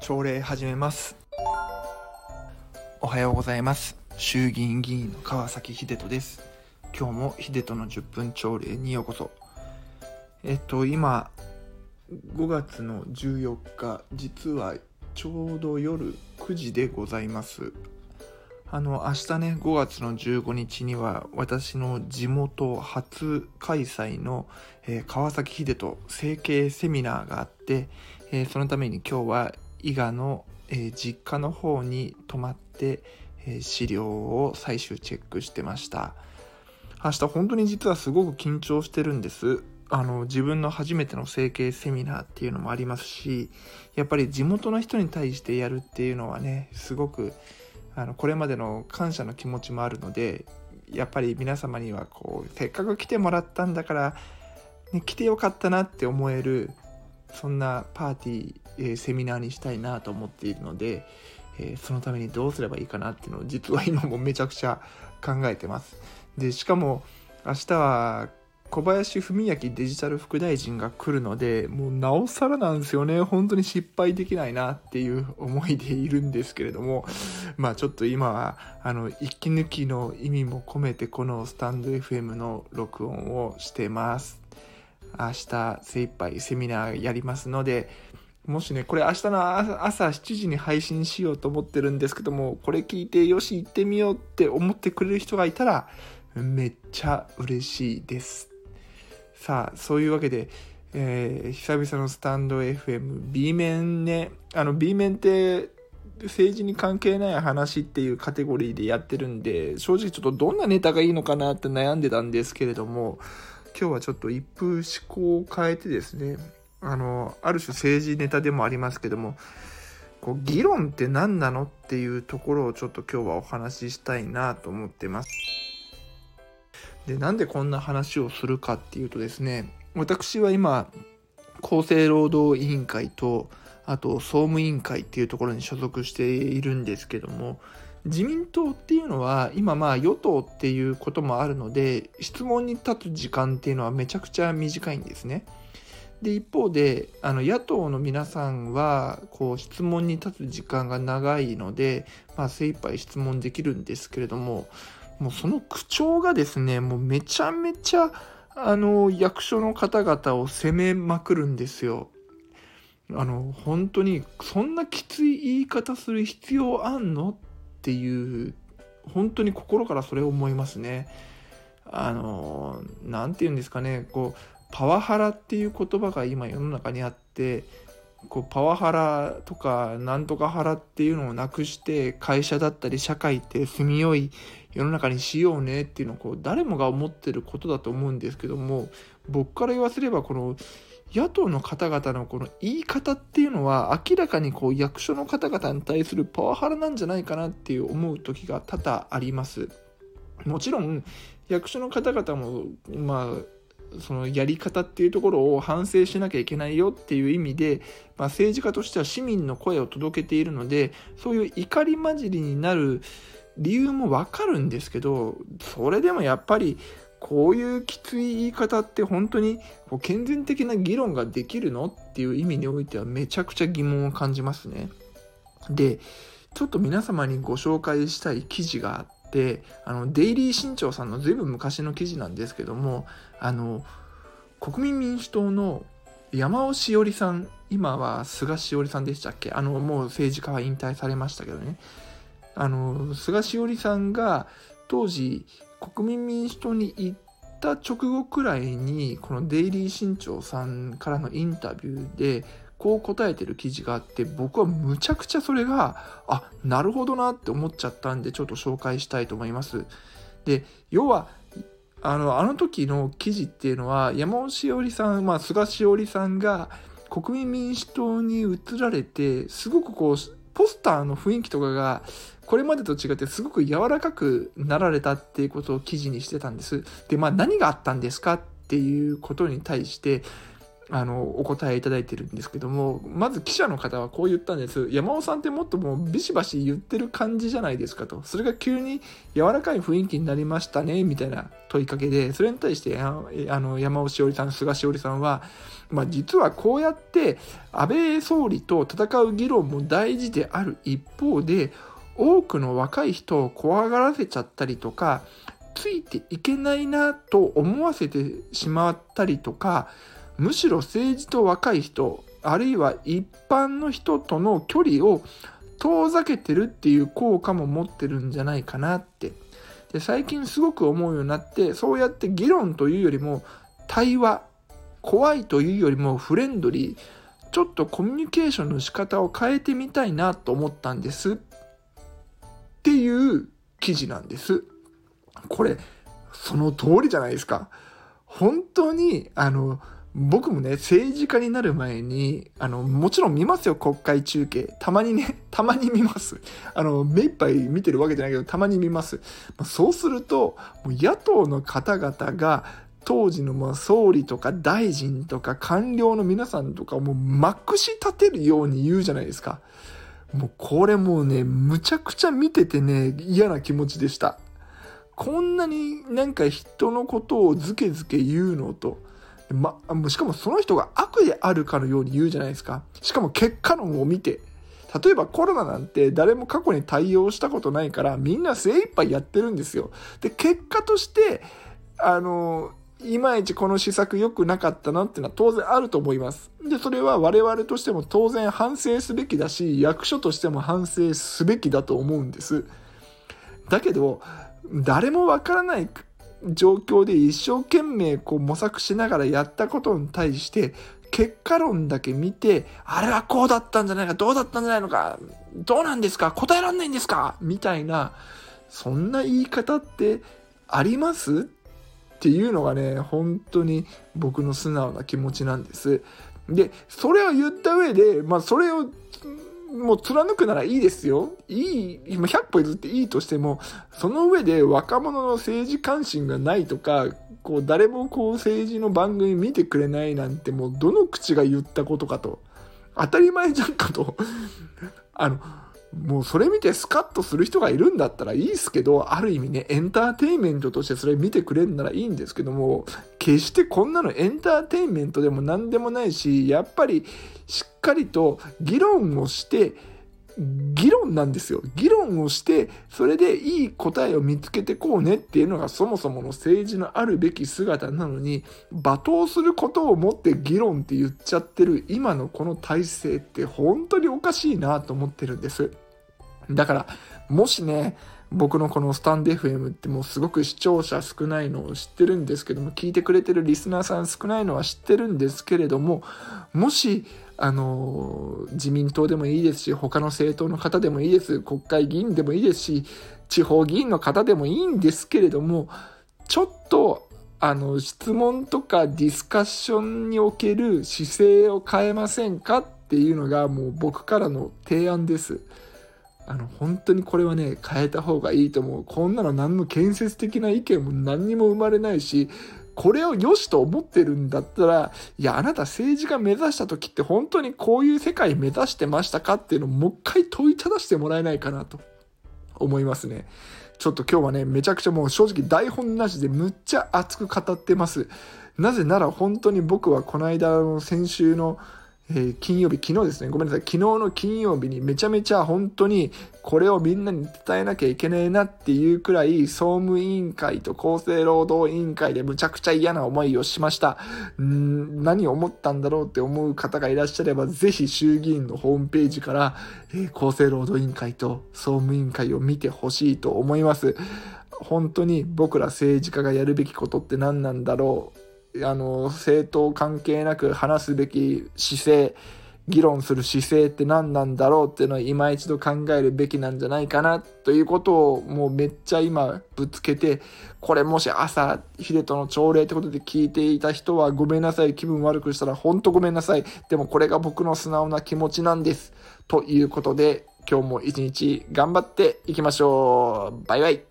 朝礼始めます。おはようございます。衆議院議員の川崎秀人です。今日も秀人の10分朝礼にようこそ。えっと今5月の14日実はちょうど夜9時でございます。あの明日ね5月の15日には私の地元初開催の、えー、川崎秀人整形セミナーがあって、えー、そのために今日は伊賀の、えー、実家の方に泊まって、え資料を最終チェックしてました。明日本当に実はすごく緊張してるんです。あの自分の初めての整形セミナーっていうのもありますしやっぱり地元の人に対してやるっていうのはねすごくあのこれまでの感謝の気持ちもあるのでやっぱり皆様にはこうせっかく来てもらったんだから、ね、来てよかったなって思えるそんなパーティー、えー、セミナーにしたいなと思っているので、えー、そのためにどうすればいいかなっていうのを実は今もめちゃくちゃ考えてます。でしかも明日は小林文明デジタル副大臣が来るので、もうなおさらなんですよね。本当に失敗できないなっていう思いでいるんですけれども、まあちょっと今は、あの、息抜きの意味も込めてこのスタンド FM の録音をしてます。明日精一杯セミナーやりますので、もしね、これ明日の朝7時に配信しようと思ってるんですけども、これ聞いてよし行ってみようって思ってくれる人がいたら、めっちゃ嬉しいです。さあ、そういうわけで、えー、久々のスタンド FM、B 面ね、あの B 面って政治に関係ない話っていうカテゴリーでやってるんで、正直ちょっとどんなネタがいいのかなって悩んでたんですけれども、今日はちょっと一風思考を変えてですね、あの、ある種政治ネタでもありますけども、こう議論って何なのっていうところをちょっと今日はお話ししたいなと思ってます。でなんでこんな話をするかっていうとですね私は今厚生労働委員会とあと総務委員会っていうところに所属しているんですけども自民党っていうのは今まあ与党っていうこともあるので質問に立つ時間っていうのはめちゃくちゃ短いんですね。で一方であの野党の皆さんはこう質問に立つ時間が長いので、まあ、精一杯質問できるんですけれどももうその口調がですね、もうめちゃめちゃ、あの、役所の方々を責めまくるんですよ。あの、本当に、そんなきつい言い方する必要あんの？っていう、本当に心からそれを思いますね。あの、なんて言うんですかね、こう、パワハラっていう言葉が今世の中にあって、こうパワハラとかなんとかハラっていうのをなくして会社だったり社会って住みよい世の中にしようねっていうのをこう誰もが思ってることだと思うんですけども僕から言わせればこの野党の方々のこの言い方っていうのは明らかにこう役所の方々に対するパワハラなんじゃないかなっていう思う時が多々あります。もちろん役所の方々もまあそのやり方っていうところを反省しなきゃいけないよっていう意味で、まあ、政治家としては市民の声を届けているのでそういう怒り混じりになる理由もわかるんですけどそれでもやっぱりこういうきつい言い方って本当に健全的な議論ができるのっていう意味においてはめちゃくちゃ疑問を感じますね。でちょっと皆様にご紹介したい記事があってあのデイリー新潮さんのずいぶん昔の記事なんですけどもあの国民民主党の山尾志織さん今は菅しおりさんでしたっけ？あのもう政治家は引退されましたけどねあの菅しおりさんが当時国民民主党に行った直後くらいにこのデイリー新潮さんからのインタビューでこう答えてる記事があって僕はむちゃくちゃそれがあなるほどなって思っちゃったんでちょっと紹介したいと思います。で要はあのあの時の記事っていうのは山尾志織さん、まあ、菅しおりさんが国民民主党に移られてすごくこうポスターの雰囲気とかがこれまでと違ってすごく柔らかくなられたっていうことを記事にしてたんです。でまあ何があったんですかっていうことに対してあの、お答えいただいてるんですけども、まず記者の方はこう言ったんです。山尾さんってもっともうビシバシ言ってる感じじゃないですかと。それが急に柔らかい雰囲気になりましたね、みたいな問いかけで、それに対して、あの、山尾しおりさん、菅しおりさんは、まあ実はこうやって安倍総理と戦う議論も大事である一方で、多くの若い人を怖がらせちゃったりとか、ついていけないなと思わせてしまったりとか、むしろ政治と若い人あるいは一般の人との距離を遠ざけてるっていう効果も持ってるんじゃないかなって。で最近すごく思うようになってそうやって議論というよりも対話怖いというよりもフレンドリーちょっとコミュニケーションの仕方を変えてみたいなと思ったんです。っていう記事なんですこれその通りじゃないですか本当にあの僕もね、政治家になる前に、あの、もちろん見ますよ、国会中継。たまにね、たまに見ます。あの、目いっぱい見てるわけじゃないけど、たまに見ます。まあそうすると、もう野党の方々が、当時のまあ総理とか大臣とか官僚の皆さんとかをもうまくし立てるように言うじゃないですか。もうこれもうね、むちゃくちゃ見ててね、嫌な気持ちでした。こんなになんか人のことをズケズケ言うのと、ま、しかもその人が悪であるかのように言うじゃないですか。しかも結果論を見て。例えばコロナなんて誰も過去に対応したことないからみんな精一杯やってるんですよ。で、結果として、あの、いまいちこの施策良くなかったなっていうのは当然あると思います。で、それは我々としても当然反省すべきだし、役所としても反省すべきだと思うんです。だけど、誰もわからない状況で一生懸命こう模索しながらやったことに対して結果論だけ見て、あれはこうだったんじゃないか、どうだったんじゃないのか、どうなんですか、答えらんないんですかみたいな、そんな言い方ってあります？っていうのがね、本当に僕の素直な気持ちなんです。で、それを言った上で、まあそれをもう貫くならいいですよ。いい、今100歩譲っていいとしても、その上で若者の政治関心がないとか、こう誰もこう政治の番組見てくれないなんてもうどの口が言ったことかと。当たり前じゃんかと。あの、もうそれ見てスカッとする人がいるんだったらいいですけど、ある意味ね、エンターテインメントとしてそれ見てくれるならいいんですけども、決してこんなのエンターテインメントでも何でもないし、やっぱりしっかりと議論をして、議論なんですよ。議論をして、それでいい答えを見つけてこうねっていうのがそもそもの政治のあるべき姿なのに、罵倒することをもって議論って言っちゃってる今のこの体制って本当におかしいなと思ってるんです。だから、もしね、僕のこのスタンド FM ってもうすごく視聴者少ないのを知ってるんですけども、聞いてくれてるリスナーさん少ないのは知ってるんですけれども、もし、あの、自民党でもいいですし、他の政党の方でもいいです、国会議員でもいいですし、地方議員の方でもいいんですけれども、ちょっと、あの、質問とかディスカッションにおける姿勢を変えませんかっていうのがもう僕からの提案です。あの、本当にこれはね、変えた方がいいと思う。こんなの何の建設的な意見も何にも生まれないし、これを良しと思ってるんだったら、いや、あなた政治家目指した時って本当にこういう世界目指してましたかっていうのをもう一回問いただしてもらえないかなと思いますね。ちょっと今日はね、めちゃくちゃもう正直台本なしでむっちゃ熱く語ってます。なぜなら本当に僕はこの間の先週のえ、金曜日、昨日ですね、ごめんなさい、昨日の金曜日にめちゃめちゃ本当にこれをみんなに伝えなきゃいけないなっていうくらい、総務委員会と厚生労働委員会でむちゃくちゃ嫌な思いをしました。ん何を思ったんだろうって思う方がいらっしゃれば、ぜひ衆議院のホームページから、え、厚生労働委員会と総務委員会を見てほしいと思います。本当に僕ら政治家がやるべきことって何なんだろうあの、政党関係なく話すべき姿勢、議論する姿勢って何なんだろうっていうのを今一度考えるべきなんじゃないかなということをもうめっちゃ今ぶつけて、これもし朝、秀人の朝礼ってことで聞いていた人はごめんなさい、気分悪くしたらほんとごめんなさい。でもこれが僕の素直な気持ちなんです。ということで、今日も一日頑張っていきましょう。バイバイ。